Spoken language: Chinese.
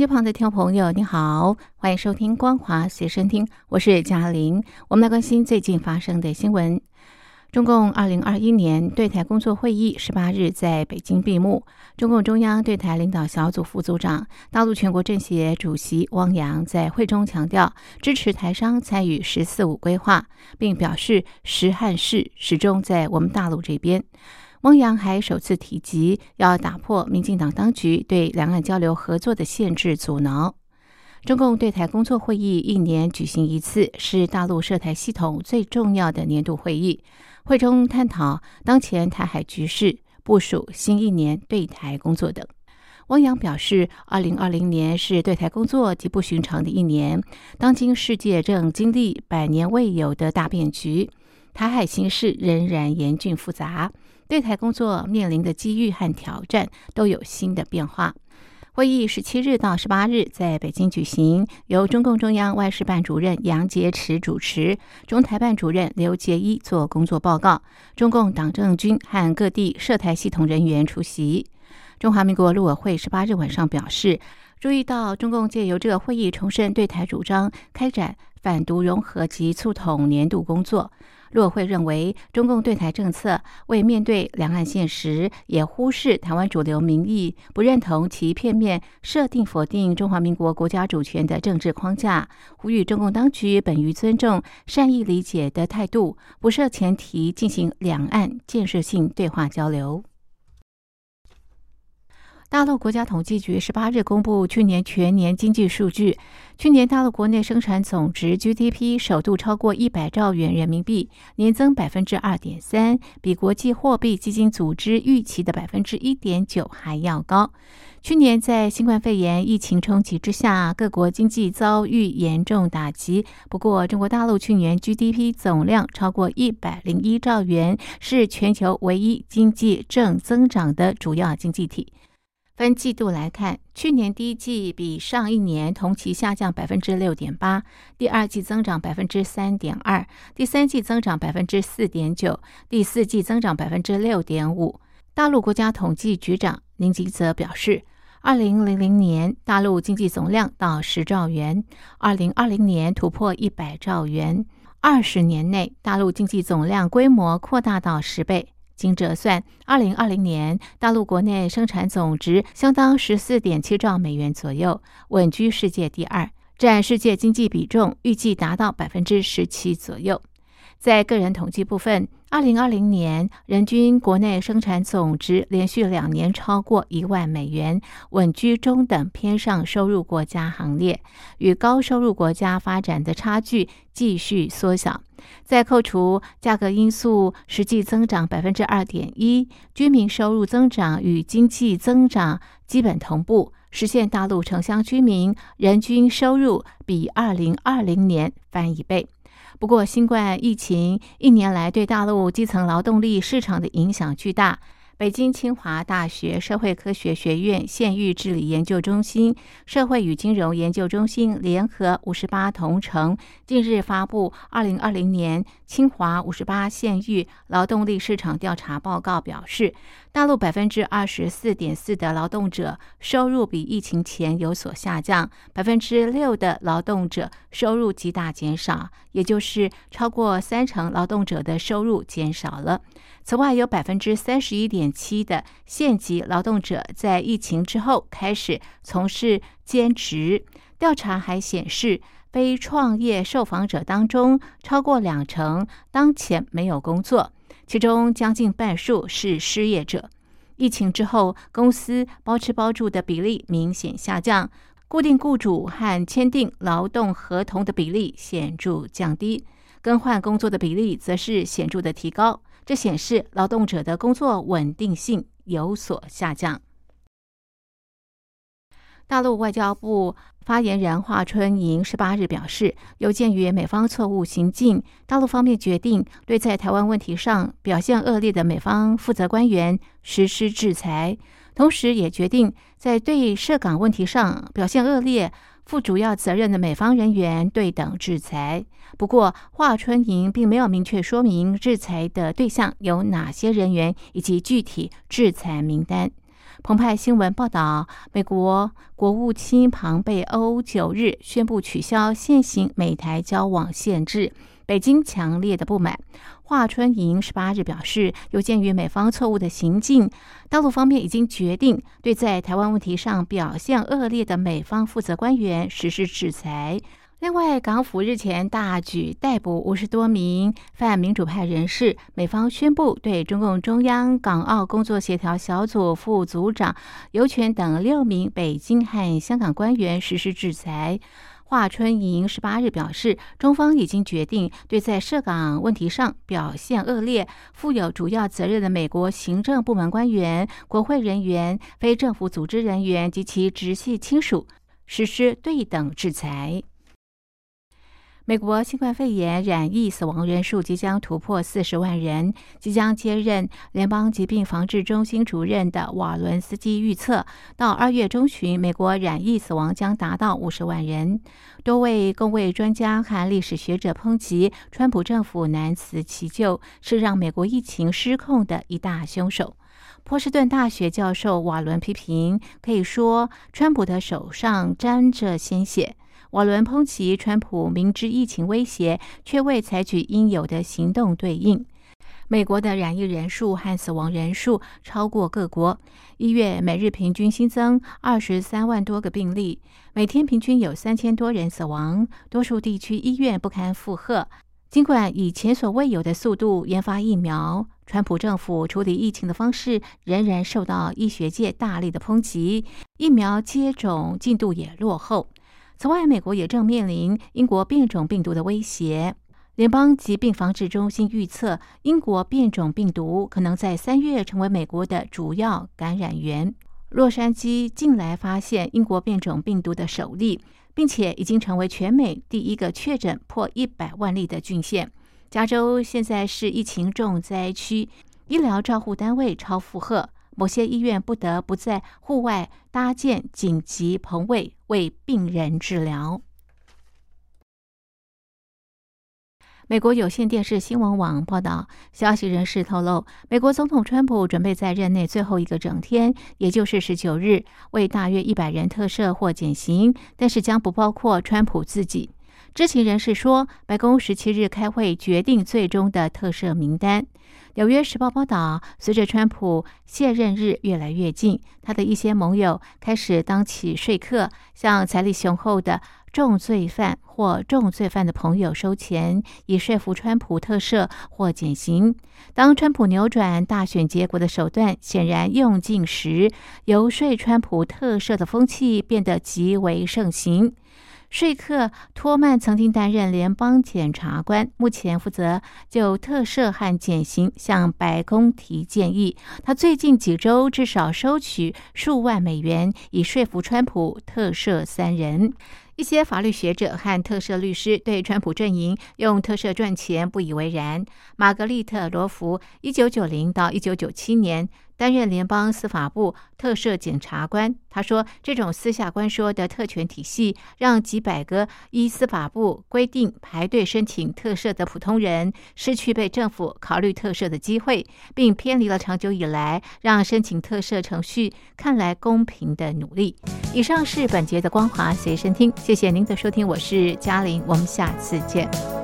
机旁的听众朋友，你好，欢迎收听《光华随身听》，我是嘉玲。我们来关心最近发生的新闻。中共二零二一年对台工作会议十八日在北京闭幕。中共中央对台领导小组副组长、大陆全国政协主席汪洋在会中强调，支持台商参与“十四五”规划，并表示实汉事始终在我们大陆这边。汪洋还首次提及要打破民进党当局对两岸交流合作的限制阻挠。中共对台工作会议一年举行一次，是大陆涉台系统最重要的年度会议。会中探讨当前台海局势、部署新一年对台工作等。汪洋表示，二零二零年是对台工作极不寻常的一年。当今世界正经历百年未有的大变局，台海形势仍然严峻复杂，对台工作面临的机遇和挑战都有新的变化。会议十七日到十八日在北京举行，由中共中央外事办主任杨洁篪主持，中台办主任刘捷一做工作报告，中共党政军和各地涉台系统人员出席。中华民国陆委会十八日晚上表示，注意到中共借由这个会议重申对台主张，开展反独融合及促统年度工作。陆委会认为，中共对台政策为面对两岸现实，也忽视台湾主流民意，不认同其片面设定否定中华民国国家主权的政治框架，呼吁中共当局本于尊重、善意理解的态度，不设前提进行两岸建设性对话交流。大陆国家统计局十八日公布去年全年经济数据，去年大陆国内生产总值 GDP 首度超过一百兆元人民币，年增百分之二点三，比国际货币基金组织预期的百分之一点九还要高。去年在新冠肺炎疫情冲击之下，各国经济遭遇严重打击。不过，中国大陆去年 GDP 总量超过一百零一兆元，是全球唯一经济正增长的主要经济体。分季度来看，去年第一季比上一年同期下降百分之六点八，第二季增长百分之三点二，第三季增长百分之四点九，第四季增长百分之六点五。大陆国家统计局长宁吉泽表示，二零零零年大陆经济总量到十兆元，二零二零年突破一百兆元，二十年内大陆经济总量规模扩大到十倍。经折算，二零二零年大陆国内生产总值相当十四点七兆美元左右，稳居世界第二，占世界经济比重预计达到百分之十七左右。在个人统计部分，二零二零年人均国内生产总值连续两年超过一万美元，稳居中等偏上收入国家行列，与高收入国家发展的差距继续缩小。在扣除价格因素，实际增长百分之二点一，居民收入增长与经济增长基本同步，实现大陆城乡居民人均收入比二零二零年翻一倍。不过，新冠疫情一年来对大陆基层劳动力市场的影响巨大。北京清华大学社会科学学院县域治理研究中心、社会与金融研究中心联合五十八同城近日发布二零二零年清华五十八县域劳动力市场调查报告，表示，大陆百分之二十四点四的劳动者收入比疫情前有所下降，百分之六的劳动者收入极大减少，也就是超过三成劳动者的收入减少了。此外，有百分之三十一点七的县级劳动者在疫情之后开始从事兼职。调查还显示，非创业受访者当中，超过两成当前没有工作，其中将近半数是失业者。疫情之后，公司包吃包住的比例明显下降，固定雇主和签订劳动合同的比例显著降低，更换工作的比例则是显著的提高。这显示劳动者的工作稳定性有所下降。大陆外交部发言人华春莹十八日表示，有鉴于美方错误行径，大陆方面决定对在台湾问题上表现恶劣的美方负责官员实施制裁，同时也决定在对涉港问题上表现恶劣、负主要责任的美方人员对等制裁。不过，华春莹并没有明确说明制裁的对象有哪些人员以及具体制裁名单。澎湃新闻报道，美国国务卿庞贝欧九日宣布取消现行美台交往限制，北京强烈的不满。华春莹十八日表示，有鉴于美方错误的行径，大陆方面已经决定对在台湾问题上表现恶劣的美方负责官员实施制裁。另外，港府日前大举逮捕五十多名泛民主派人士，美方宣布对中共中央港澳工作协调小组副组长尤权等六名北京和香港官员实施制裁。华春莹十八日表示，中方已经决定对在涉港问题上表现恶劣、负有主要责任的美国行政部门官员、国会人员、非政府组织人员及其直系亲属实施对等制裁。美国新冠肺炎染疫死亡人数即将突破四十万人。即将接任联邦疾病防治中心主任的瓦伦斯基预测，到二月中旬，美国染疫死亡将达到五十万人。多位公卫专家和历史学者抨击，川普政府难辞其咎，是让美国疫情失控的一大凶手。波士顿大学教授瓦伦批评，可以说，川普的手上沾着鲜血。瓦伦抨击川普明知疫情威胁，却未采取应有的行动对应。美国的染疫人数和死亡人数超过各国。一月每日平均新增二十三万多个病例，每天平均有三千多人死亡。多数地区医院不堪负荷。尽管以前所未有的速度研发疫苗，川普政府处理疫情的方式仍然受到医学界大力的抨击。疫苗接种进度也落后。此外，美国也正面临英国变种病毒的威胁。联邦疾病防治中心预测，英国变种病毒可能在三月成为美国的主要感染源。洛杉矶近来发现英国变种病毒的首例，并且已经成为全美第一个确诊破一百万例的郡县。加州现在是疫情重灾区，医疗照护单位超负荷。某些医院不得不在户外搭建紧急棚位为病人治疗。美国有线电视新闻网报道，消息人士透露，美国总统川普准备在任内最后一个整天，也就是十九日，为大约一百人特赦或减刑，但是将不包括川普自己。知情人士说，白宫十七日开会决定最终的特赦名单。纽约时报报道，随着川普卸任日越来越近，他的一些盟友开始当起说客，向财力雄厚的重罪犯或重罪犯的朋友收钱，以说服川普特赦或减刑。当川普扭转大选结果的手段显然用尽时，游说川普特赦的风气变得极为盛行。说客托曼曾经担任联邦检察官，目前负责就特赦和减刑向白宫提建议。他最近几周至少收取数万美元，以说服川普特赦三人。一些法律学者和特赦律师对川普阵营用特赦赚钱不以为然。玛格丽特·罗弗，一九九零到一九九七年。担任联邦司法部特赦检察官，他说：“这种私下官说的特权体系，让几百个依司法部规定排队申请特赦的普通人失去被政府考虑特赦的机会，并偏离了长久以来让申请特赦程序看来公平的努力。”以上是本节的光华随身听，谢谢您的收听，我是嘉玲，我们下次见。